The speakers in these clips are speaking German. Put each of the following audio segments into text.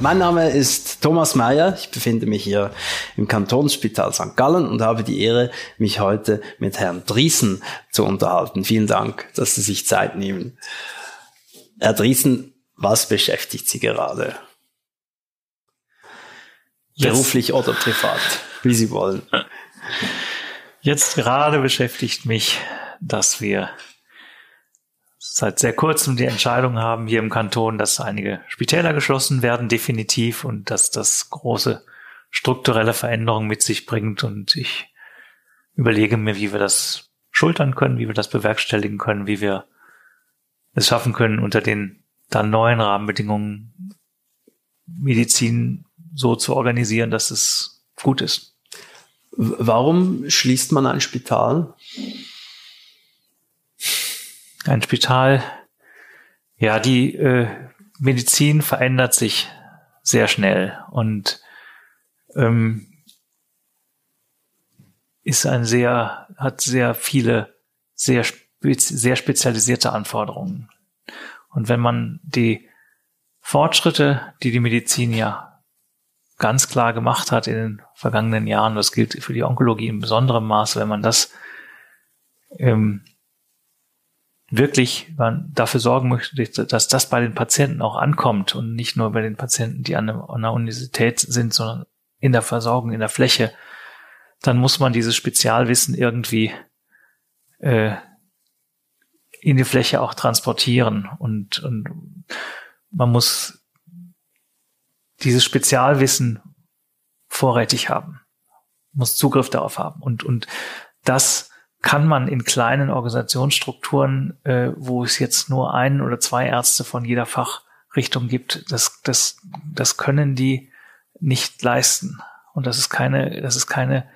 Mein Name ist Thomas Mayer. Ich befinde mich hier im Kantonsspital St. Gallen und habe die Ehre, mich heute mit Herrn Driesen zu unterhalten. Vielen Dank, dass Sie sich Zeit nehmen. Herr Driesen, was beschäftigt Sie gerade? Jetzt, Beruflich oder privat, wie Sie wollen. Jetzt gerade beschäftigt mich, dass wir seit sehr kurzem die Entscheidung haben hier im Kanton, dass einige Spitäler geschlossen werden, definitiv, und dass das große strukturelle Veränderungen mit sich bringt. Und ich überlege mir, wie wir das schultern können, wie wir das bewerkstelligen können, wie wir es schaffen können, unter den dann neuen Rahmenbedingungen Medizin so zu organisieren, dass es gut ist. Warum schließt man ein Spital? Ein Spital, ja, die äh, Medizin verändert sich sehr schnell und ähm, ist ein sehr, hat sehr viele, sehr, spez sehr spezialisierte Anforderungen. Und wenn man die Fortschritte, die die Medizin ja ganz klar gemacht hat in den vergangenen Jahren, das gilt für die Onkologie in besonderem Maße, wenn man das ähm, wirklich man dafür sorgen möchte, dass das bei den Patienten auch ankommt und nicht nur bei den Patienten, die an einer Universität sind, sondern in der Versorgung, in der Fläche, dann muss man dieses Spezialwissen irgendwie äh, in die Fläche auch transportieren und, und man muss dieses Spezialwissen vorrätig haben, muss Zugriff darauf haben und, und das kann man in kleinen Organisationsstrukturen, äh, wo es jetzt nur ein oder zwei Ärzte von jeder Fachrichtung gibt, das, das, das können die nicht leisten. Und das ist keine, das ist keine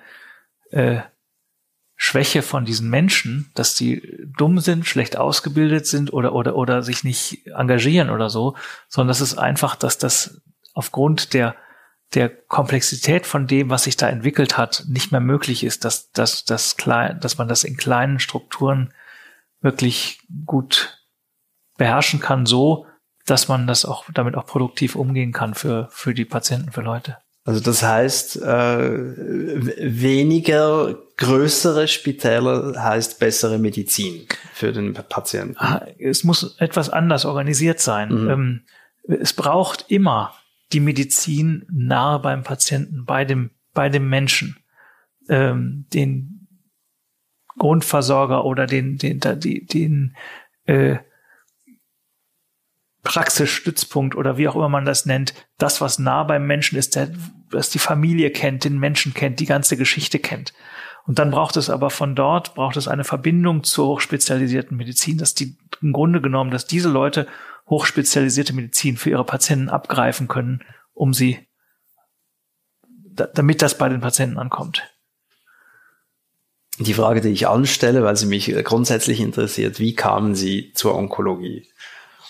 äh, Schwäche von diesen Menschen, dass die dumm sind, schlecht ausgebildet sind oder, oder, oder sich nicht engagieren oder so, sondern das ist einfach, dass das aufgrund der der Komplexität von dem, was sich da entwickelt hat, nicht mehr möglich ist, dass, dass, dass, klein, dass man das in kleinen Strukturen wirklich gut beherrschen kann, so dass man das auch damit auch produktiv umgehen kann für, für die Patienten, für Leute. Also das heißt, äh, weniger größere Spitäler heißt bessere Medizin für den Patienten. Ah, es muss etwas anders organisiert sein. Mhm. Ähm, es braucht immer die Medizin nahe beim Patienten, bei dem, bei dem Menschen, ähm, den Grundversorger oder den, den, den, den äh, Praxisstützpunkt oder wie auch immer man das nennt, das, was nah beim Menschen ist, der, das die Familie kennt, den Menschen kennt, die ganze Geschichte kennt. Und dann braucht es aber von dort, braucht es eine Verbindung zur hochspezialisierten Medizin, dass die im Grunde genommen, dass diese Leute hochspezialisierte Medizin für ihre Patienten abgreifen können, um sie, damit das bei den Patienten ankommt. Die Frage, die ich anstelle, weil sie mich grundsätzlich interessiert, wie kamen Sie zur Onkologie?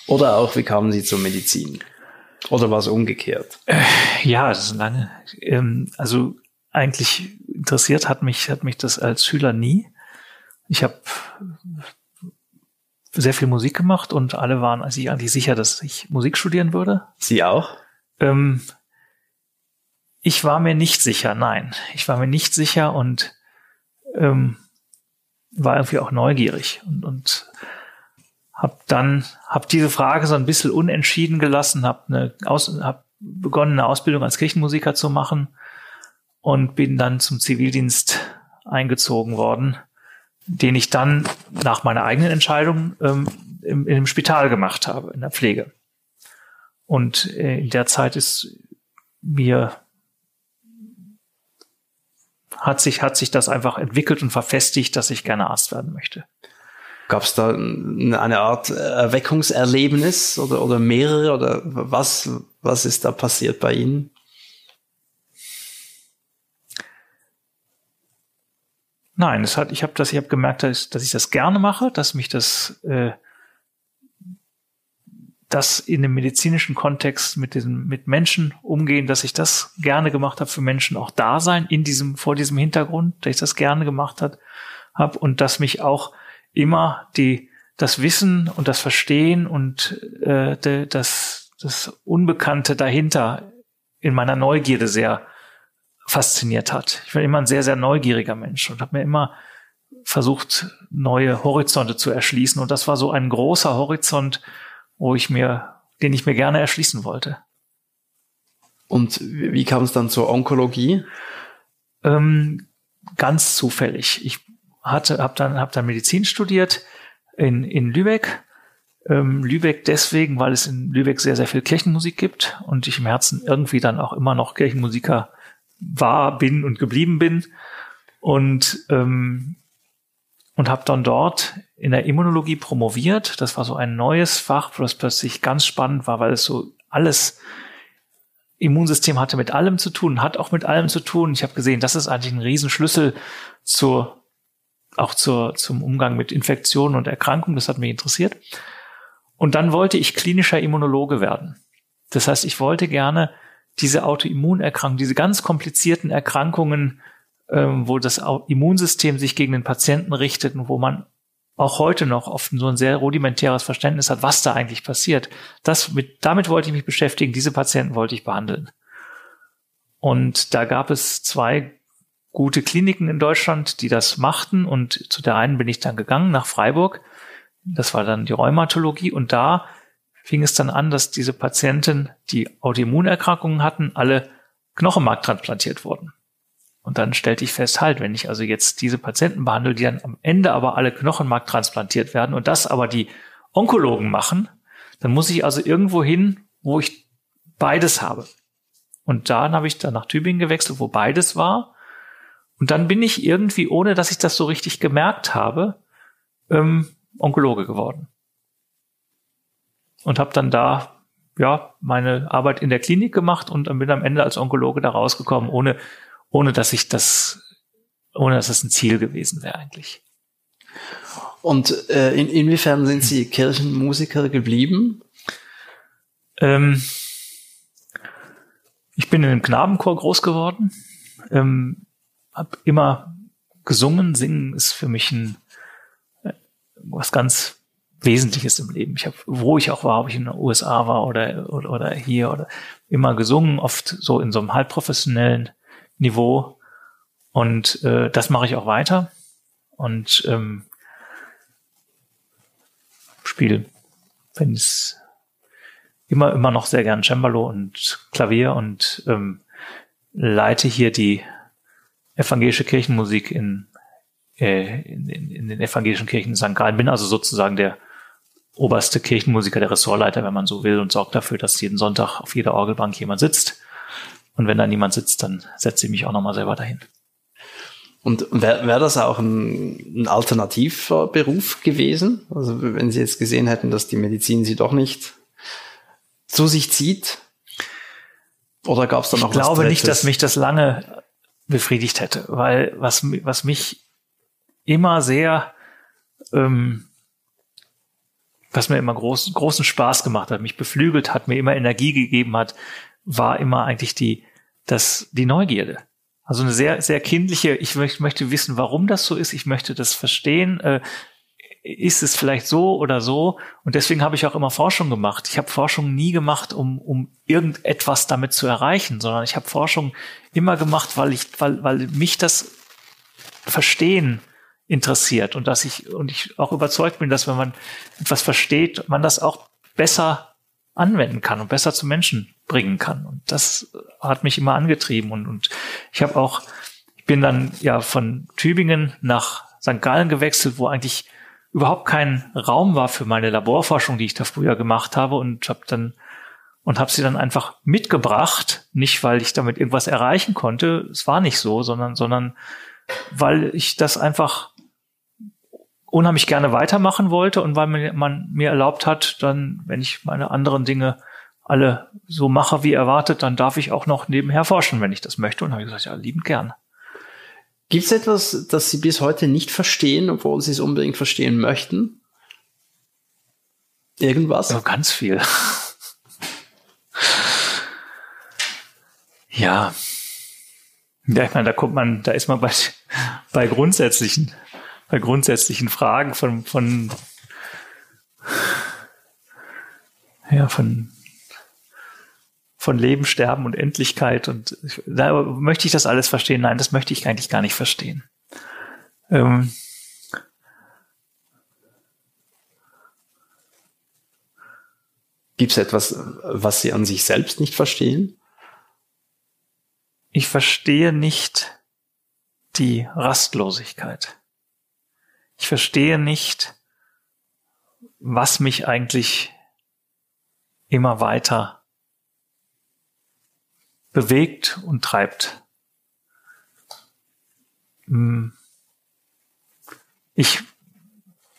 Oder auch, wie kamen Sie zur Medizin? Oder war es umgekehrt? Äh, ja, das ist lange. Ähm, also eigentlich interessiert hat mich, hat mich das als Schüler nie. Ich habe sehr viel Musik gemacht und alle waren sich eigentlich sicher, dass ich Musik studieren würde. Sie auch? Ähm, ich war mir nicht sicher, nein. Ich war mir nicht sicher und ähm, war irgendwie auch neugierig und, und habe dann hab diese Frage so ein bisschen unentschieden gelassen, habe eine Aus, hab begonnen eine Ausbildung als Kirchenmusiker zu machen und bin dann zum Zivildienst eingezogen worden den ich dann nach meiner eigenen Entscheidung ähm, im, im Spital gemacht habe, in der Pflege. Und äh, in der Zeit ist mir hat sich, hat sich das einfach entwickelt und verfestigt, dass ich gerne Arzt werden möchte. Gab es da eine Art Erweckungserlebnis oder, oder mehrere oder was, was ist da passiert bei Ihnen? Nein, es hat, ich habe das, ich habe gemerkt, dass, dass ich das gerne mache, dass mich das, äh, das in dem medizinischen Kontext mit diesem, mit Menschen umgehen, dass ich das gerne gemacht habe für Menschen, auch da sein in diesem, vor diesem Hintergrund, dass ich das gerne gemacht hat, habe und dass mich auch immer die, das Wissen und das Verstehen und äh, de, das, das Unbekannte dahinter in meiner Neugierde sehr fasziniert hat. Ich war immer ein sehr, sehr neugieriger Mensch und habe mir immer versucht, neue Horizonte zu erschließen. Und das war so ein großer Horizont, wo ich mir, den ich mir gerne erschließen wollte. Und wie kam es dann zur Onkologie? Ähm, ganz zufällig. Ich hatte, habe dann, hab dann Medizin studiert in, in Lübeck. Ähm, Lübeck deswegen, weil es in Lübeck sehr, sehr viel Kirchenmusik gibt und ich im Herzen irgendwie dann auch immer noch Kirchenmusiker war, bin und geblieben bin. Und, ähm, und habe dann dort in der Immunologie promoviert. Das war so ein neues Fach, was plötzlich ganz spannend war, weil es so alles Immunsystem hatte mit allem zu tun, hat auch mit allem zu tun. Ich habe gesehen, das ist eigentlich ein Riesenschlüssel zur, auch zur, zum Umgang mit Infektionen und Erkrankungen. Das hat mich interessiert. Und dann wollte ich klinischer Immunologe werden. Das heißt, ich wollte gerne diese Autoimmunerkrankungen, diese ganz komplizierten Erkrankungen, ähm, wo das Immunsystem sich gegen den Patienten richtet und wo man auch heute noch oft so ein sehr rudimentäres Verständnis hat, was da eigentlich passiert. Das mit, damit wollte ich mich beschäftigen. Diese Patienten wollte ich behandeln. Und da gab es zwei gute Kliniken in Deutschland, die das machten. Und zu der einen bin ich dann gegangen nach Freiburg. Das war dann die Rheumatologie. Und da fing es dann an, dass diese Patienten, die Autoimmunerkrankungen hatten, alle Knochenmark transplantiert wurden. Und dann stellte ich fest, halt, wenn ich also jetzt diese Patienten behandle, die dann am Ende aber alle Knochenmark transplantiert werden und das aber die Onkologen machen, dann muss ich also irgendwo hin, wo ich beides habe. Und dann habe ich dann nach Tübingen gewechselt, wo beides war. Und dann bin ich irgendwie, ohne dass ich das so richtig gemerkt habe, ähm, Onkologe geworden und habe dann da ja meine Arbeit in der Klinik gemacht und bin am Ende als Onkologe da rausgekommen, ohne ohne dass ich das ohne dass es ein Ziel gewesen wäre eigentlich. Und äh, in, inwiefern sind Sie Kirchenmusiker geblieben? Ähm, ich bin in einem Knabenchor groß geworden, ähm, habe immer gesungen. Singen ist für mich ein äh, was ganz Wesentliches im Leben. Ich habe, wo ich auch war, ob ich in den USA war oder, oder, oder hier oder immer gesungen, oft so in so einem halbprofessionellen Niveau. Und äh, das mache ich auch weiter. Und ähm, spiele, wenn es immer, immer noch sehr gern Cembalo und Klavier und ähm, leite hier die evangelische Kirchenmusik in, äh, in, in, in den evangelischen Kirchen in St. Gallen. Bin also sozusagen der oberste Kirchenmusiker, der Ressortleiter, wenn man so will, und sorgt dafür, dass jeden Sonntag auf jeder Orgelbank jemand sitzt. Und wenn da niemand sitzt, dann setze ich mich auch nochmal selber dahin. Und wäre wär das auch ein, ein alternativer Beruf gewesen? Also wenn Sie jetzt gesehen hätten, dass die Medizin Sie doch nicht zu sich zieht? Oder gab es da noch ich was? Ich glaube nicht, dass mich das lange befriedigt hätte, weil was, was mich immer sehr ähm, was mir immer groß, großen Spaß gemacht hat, mich beflügelt hat, mir immer Energie gegeben hat, war immer eigentlich die, das, die Neugierde. Also eine sehr, sehr kindliche, ich möchte wissen, warum das so ist, ich möchte das verstehen, äh, ist es vielleicht so oder so? Und deswegen habe ich auch immer Forschung gemacht. Ich habe Forschung nie gemacht, um, um irgendetwas damit zu erreichen, sondern ich habe Forschung immer gemacht, weil ich, weil, weil mich das Verstehen interessiert und dass ich und ich auch überzeugt bin, dass wenn man etwas versteht, man das auch besser anwenden kann und besser zu Menschen bringen kann. Und das hat mich immer angetrieben und, und ich habe auch, ich bin dann ja von Tübingen nach St. Gallen gewechselt, wo eigentlich überhaupt kein Raum war für meine Laborforschung, die ich da früher gemacht habe und habe dann und habe sie dann einfach mitgebracht, nicht weil ich damit irgendwas erreichen konnte, es war nicht so, sondern sondern weil ich das einfach unheimlich gerne weitermachen wollte und weil man, man mir erlaubt hat, dann, wenn ich meine anderen Dinge alle so mache wie erwartet, dann darf ich auch noch nebenher forschen, wenn ich das möchte. Und habe ich gesagt, ja, liebend gern. Gibt es etwas, das Sie bis heute nicht verstehen, obwohl Sie es unbedingt verstehen möchten? Irgendwas? Ja, ganz viel. ja. Ja, ich meine, da kommt man, da ist man bei, bei grundsätzlichen, bei grundsätzlichen Fragen von, von, ja, von, von Leben, Sterben und Endlichkeit und da möchte ich das alles verstehen. Nein, das möchte ich eigentlich gar nicht verstehen. Ähm, Gibt es etwas, was Sie an sich selbst nicht verstehen? Ich verstehe nicht die Rastlosigkeit. Ich verstehe nicht, was mich eigentlich immer weiter bewegt und treibt. Hm. Ich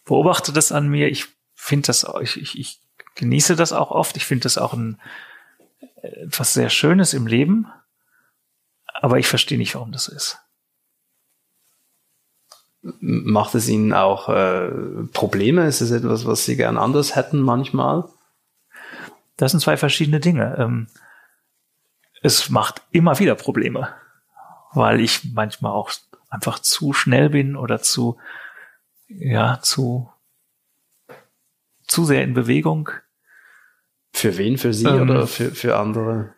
beobachte das an mir. Ich finde das, ich, ich, ich genieße das auch oft. Ich finde das auch ein, etwas sehr Schönes im Leben. Aber ich verstehe nicht, warum das ist. Macht es Ihnen auch äh, Probleme? Ist es etwas, was Sie gern anders hätten manchmal? Das sind zwei verschiedene Dinge. Ähm, es macht immer wieder Probleme, weil ich manchmal auch einfach zu schnell bin oder zu, ja, zu, zu sehr in Bewegung. Für wen? Für Sie ähm, oder für, für andere?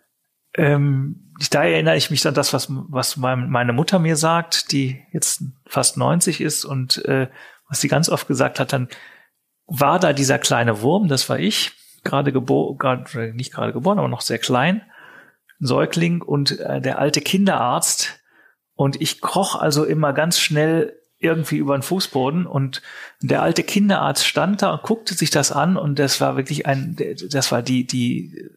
Ähm, da erinnere ich mich an das, was, was meine Mutter mir sagt, die jetzt fast 90 ist und äh, was sie ganz oft gesagt hat, dann war da dieser kleine Wurm, das war ich, gerade geboren, nicht gerade geboren, aber noch sehr klein, Säugling und äh, der alte Kinderarzt. Und ich kroch also immer ganz schnell irgendwie über den Fußboden und der alte Kinderarzt stand da und guckte sich das an und das war wirklich ein, das war die, die,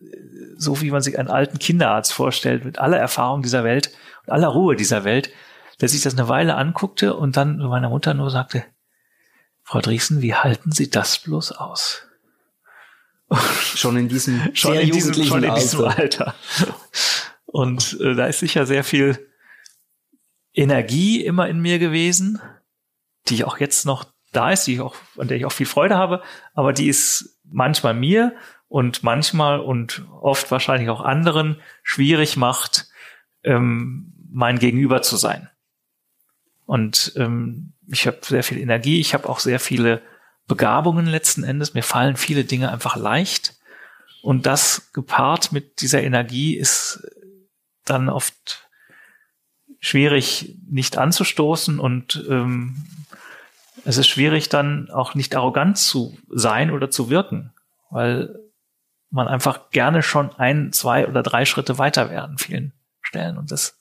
so wie man sich einen alten Kinderarzt vorstellt, mit aller Erfahrung dieser Welt und aller Ruhe dieser Welt, der sich das eine Weile anguckte und dann meiner Mutter nur sagte, Frau Driesen, wie halten Sie das bloß aus? Schon in diesem, schon in diesem, schon in diesem Alter. Und äh, da ist sicher sehr viel Energie immer in mir gewesen, die auch jetzt noch da ist, die ich auch, an der ich auch viel Freude habe, aber die ist manchmal mir und manchmal und oft wahrscheinlich auch anderen schwierig macht, ähm, mein Gegenüber zu sein. Und ähm, ich habe sehr viel Energie, ich habe auch sehr viele Begabungen letzten Endes. Mir fallen viele Dinge einfach leicht. Und das gepaart mit dieser Energie ist dann oft schwierig nicht anzustoßen und ähm, es ist schwierig dann auch nicht arrogant zu sein oder zu wirken, weil man einfach gerne schon ein, zwei oder drei Schritte weiter wäre an vielen Stellen. Und das,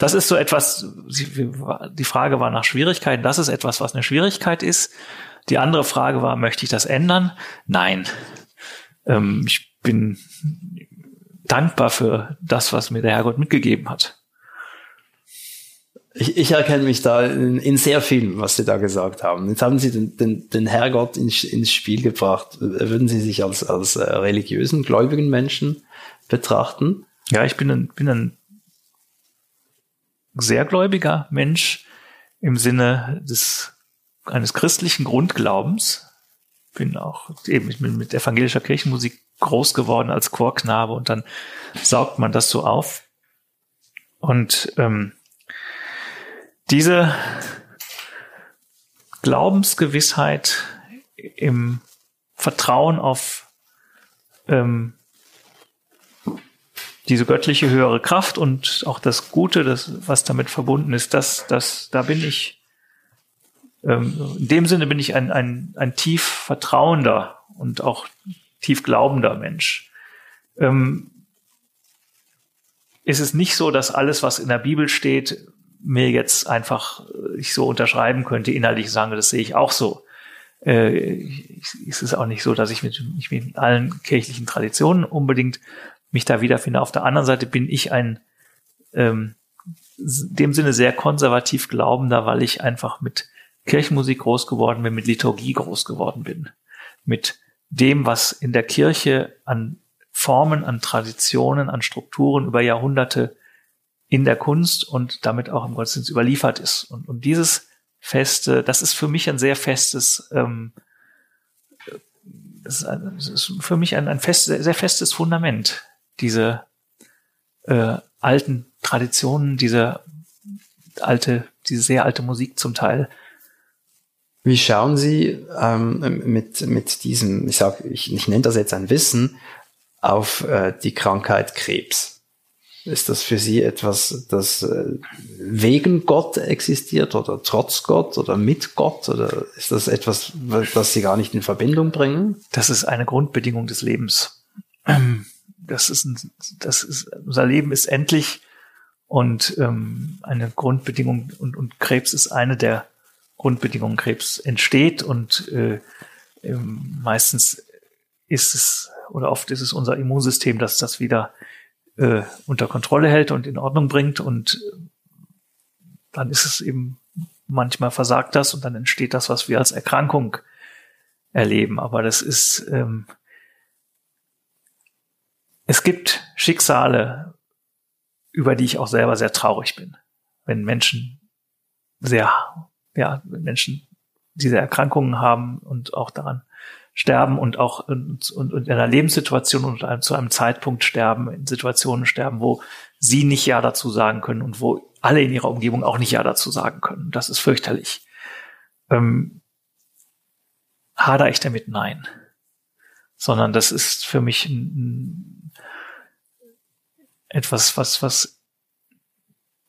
das ist so etwas, die Frage war nach Schwierigkeiten, das ist etwas, was eine Schwierigkeit ist. Die andere Frage war, möchte ich das ändern? Nein. Ähm, ich bin dankbar für das, was mir der Herrgott mitgegeben hat. Ich, ich erkenne mich da in, in, sehr viel, was Sie da gesagt haben. Jetzt haben Sie den, den, den Herrgott ins, ins Spiel gebracht. Würden Sie sich als, als äh, religiösen, gläubigen Menschen betrachten? Ja, ich bin ein, bin ein sehr gläubiger Mensch im Sinne des eines christlichen Grundglaubens. Bin auch eben ich bin mit evangelischer Kirchenmusik groß geworden als Chorknabe und dann saugt man das so auf. Und ähm, diese Glaubensgewissheit im Vertrauen auf ähm, diese göttliche höhere Kraft und auch das Gute, das, was damit verbunden ist, das, das, da bin ich, ähm, in dem Sinne bin ich ein, ein, ein tief vertrauender und auch tief glaubender Mensch. Ähm, ist es nicht so, dass alles, was in der Bibel steht, mir jetzt einfach äh, ich so unterschreiben könnte, innerlich sagen, das sehe ich auch so. Äh, es ist auch nicht so, dass ich mit, ich mit allen kirchlichen Traditionen unbedingt mich da wiederfinde. Auf der anderen Seite bin ich ein ähm, dem Sinne sehr konservativ glaubender, weil ich einfach mit Kirchenmusik groß geworden bin, mit Liturgie groß geworden bin, mit dem, was in der Kirche an Formen, an Traditionen, an Strukturen über Jahrhunderte in der Kunst und damit auch im Gottesdienst überliefert ist. Und, und dieses feste, das ist für mich ein sehr festes, ähm, das ist, ein, das ist für mich ein, ein fest, sehr, sehr festes Fundament, diese äh, alten Traditionen, diese alte, diese sehr alte Musik zum Teil. Wie schauen Sie ähm, mit, mit diesem, ich sag, ich, ich nenne das jetzt ein Wissen, auf äh, die Krankheit Krebs? Ist das für Sie etwas, das äh, wegen Gott existiert oder trotz Gott oder mit Gott? Oder ist das etwas, was Sie gar nicht in Verbindung bringen? Das ist eine Grundbedingung des Lebens. Das ist, ein, das ist unser Leben ist endlich und ähm, eine Grundbedingung und, und Krebs ist eine der Grundbedingungen. Krebs entsteht und äh, ähm, meistens ist es oder oft ist es unser Immunsystem, das das wieder äh, unter Kontrolle hält und in Ordnung bringt und dann ist es eben manchmal versagt das und dann entsteht das, was wir als Erkrankung erleben. Aber das ist, ähm, es gibt Schicksale, über die ich auch selber sehr traurig bin. Wenn Menschen sehr, ja, wenn Menschen diese Erkrankungen haben und auch daran sterben und auch und, und, und in einer Lebenssituation und zu einem Zeitpunkt sterben, in Situationen sterben, wo sie nicht Ja dazu sagen können und wo alle in ihrer Umgebung auch nicht Ja dazu sagen können. Das ist fürchterlich. Ähm, hader ich damit? Nein. Sondern das ist für mich ein, etwas, was, was,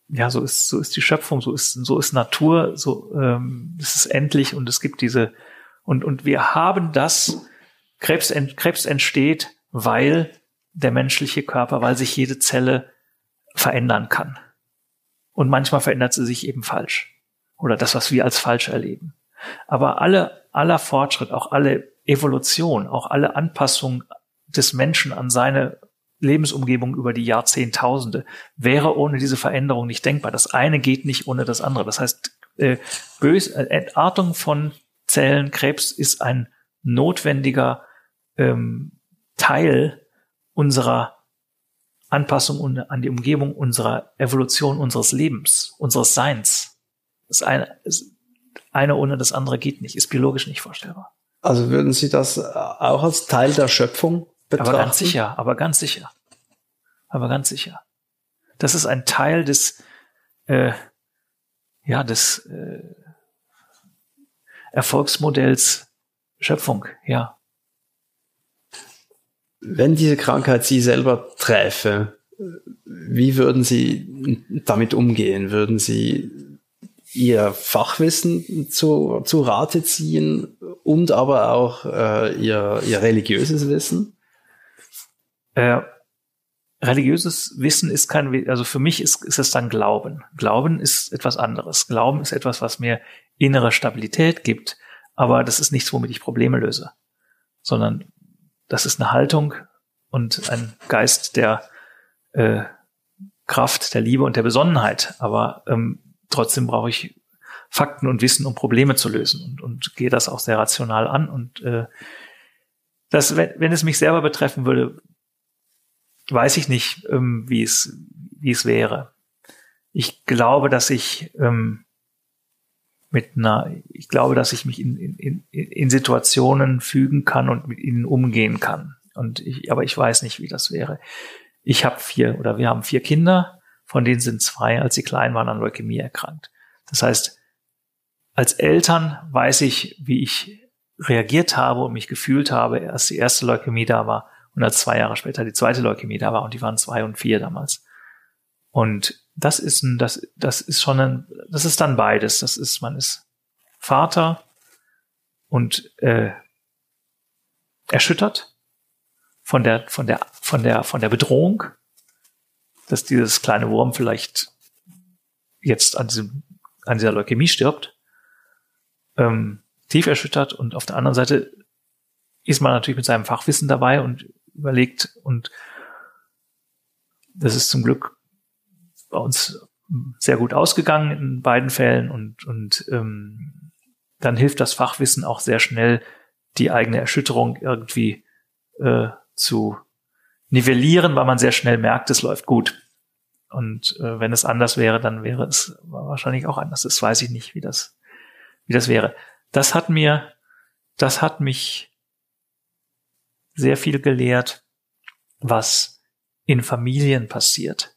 ja, so ist, so ist die Schöpfung, so ist, so ist Natur, so, ähm, es ist endlich und es gibt diese, und, und wir haben das, Krebs, ent, Krebs entsteht, weil der menschliche Körper, weil sich jede Zelle verändern kann. Und manchmal verändert sie sich eben falsch. Oder das, was wir als falsch erleben. Aber alle, aller Fortschritt, auch alle Evolution, auch alle Anpassung des Menschen an seine Lebensumgebung über die Jahrzehntausende wäre ohne diese Veränderung nicht denkbar. Das eine geht nicht ohne das andere. Das heißt, äh, äh, Entartung von Zellen. Krebs ist ein notwendiger ähm, Teil unserer Anpassung an die Umgebung, unserer Evolution, unseres Lebens, unseres Seins. Das eine, ist eine ohne das andere geht nicht, ist biologisch nicht vorstellbar. Also würden Sie das auch als Teil der Schöpfung betrachten? Aber ganz sicher, aber ganz sicher. Aber ganz sicher. Das ist ein Teil des, äh, ja, des, äh, Erfolgsmodells Schöpfung, ja. Wenn diese Krankheit Sie selber träfe, wie würden Sie damit umgehen? Würden Sie Ihr Fachwissen zu, zu Rate ziehen und aber auch äh, Ihr, Ihr religiöses Wissen? Äh, religiöses Wissen ist kein, also für mich ist, ist es dann Glauben. Glauben ist etwas anderes. Glauben ist etwas, was mir innere Stabilität gibt, aber das ist nichts, womit ich Probleme löse, sondern das ist eine Haltung und ein Geist der äh, Kraft, der Liebe und der Besonnenheit. Aber ähm, trotzdem brauche ich Fakten und Wissen, um Probleme zu lösen und, und gehe das auch sehr rational an. Und äh, das, wenn, wenn es mich selber betreffen würde, weiß ich nicht, ähm, wie es wie es wäre. Ich glaube, dass ich ähm, mit einer, ich glaube, dass ich mich in, in, in Situationen fügen kann und mit ihnen umgehen kann. Und ich, aber ich weiß nicht, wie das wäre. Ich habe vier oder wir haben vier Kinder, von denen sind zwei, als sie klein waren, an Leukämie erkrankt. Das heißt, als Eltern weiß ich, wie ich reagiert habe und mich gefühlt habe, als die erste Leukämie da war und als zwei Jahre später die zweite Leukämie da war und die waren zwei und vier damals. Und das ist ein, das, das ist schon ein, das ist dann beides. Das ist, man ist Vater und äh, erschüttert von der, von der, von der, von der Bedrohung, dass dieses kleine Wurm vielleicht jetzt an diesem, an dieser Leukämie stirbt, ähm, tief erschüttert und auf der anderen Seite ist man natürlich mit seinem Fachwissen dabei und überlegt und das ist zum Glück bei uns sehr gut ausgegangen in beiden Fällen und, und ähm, dann hilft das Fachwissen auch sehr schnell, die eigene Erschütterung irgendwie äh, zu nivellieren, weil man sehr schnell merkt, es läuft gut. Und äh, wenn es anders wäre, dann wäre es wahrscheinlich auch anders. Das weiß ich nicht, wie das, wie das wäre. Das hat mir, das hat mich sehr viel gelehrt, was in Familien passiert,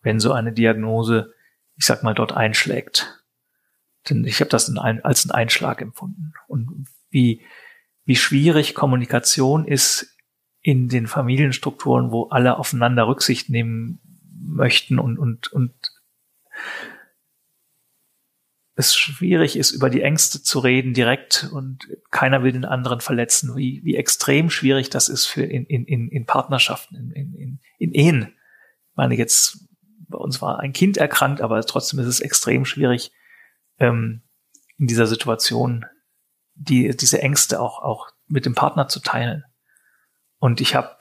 wenn so eine Diagnose, ich sag mal, dort einschlägt. Denn ich habe das ein, als einen Einschlag empfunden. Und wie, wie schwierig Kommunikation ist in den Familienstrukturen, wo alle aufeinander Rücksicht nehmen möchten und, und, und es schwierig ist, über die Ängste zu reden direkt und keiner will den anderen verletzen, wie, wie extrem schwierig das ist für in, in, in Partnerschaften, in, in, in Ehen. Ich meine, jetzt bei uns war ein Kind erkrankt, aber trotzdem ist es extrem schwierig, ähm, in dieser Situation die, diese Ängste auch, auch mit dem Partner zu teilen. Und ich habe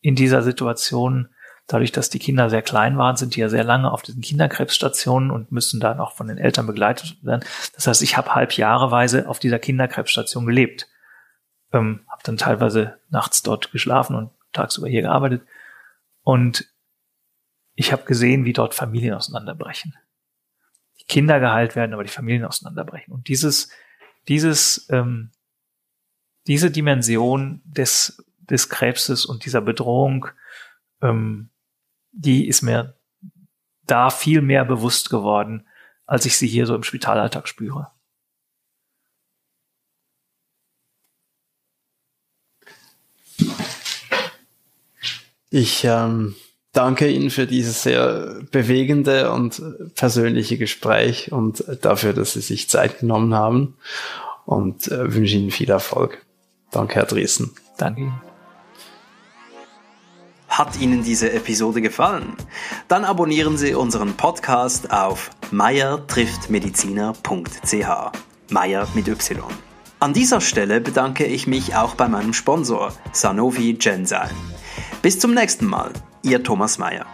in dieser Situation Dadurch, dass die Kinder sehr klein waren, sind die ja sehr lange auf diesen Kinderkrebsstationen und müssen dann auch von den Eltern begleitet werden. Das heißt, ich habe halb jahreweise auf dieser Kinderkrebsstation gelebt. Ähm, habe dann teilweise nachts dort geschlafen und tagsüber hier gearbeitet. Und ich habe gesehen, wie dort Familien auseinanderbrechen. Die Kinder geheilt werden, aber die Familien auseinanderbrechen. Und dieses, dieses, ähm, diese Dimension des, des Krebses und dieser Bedrohung ähm, die ist mir da viel mehr bewusst geworden, als ich sie hier so im Spitalalltag spüre. Ich ähm, danke Ihnen für dieses sehr bewegende und persönliche Gespräch und dafür, dass Sie sich Zeit genommen haben und äh, wünsche Ihnen viel Erfolg. Danke, Herr Driesen. Danke Ihnen. Hat Ihnen diese Episode gefallen? Dann abonnieren Sie unseren Podcast auf meiertrifftmediziner.ch. Meier mit Y. An dieser Stelle bedanke ich mich auch bei meinem Sponsor Sanofi Genzyme. Bis zum nächsten Mal, Ihr Thomas Meier.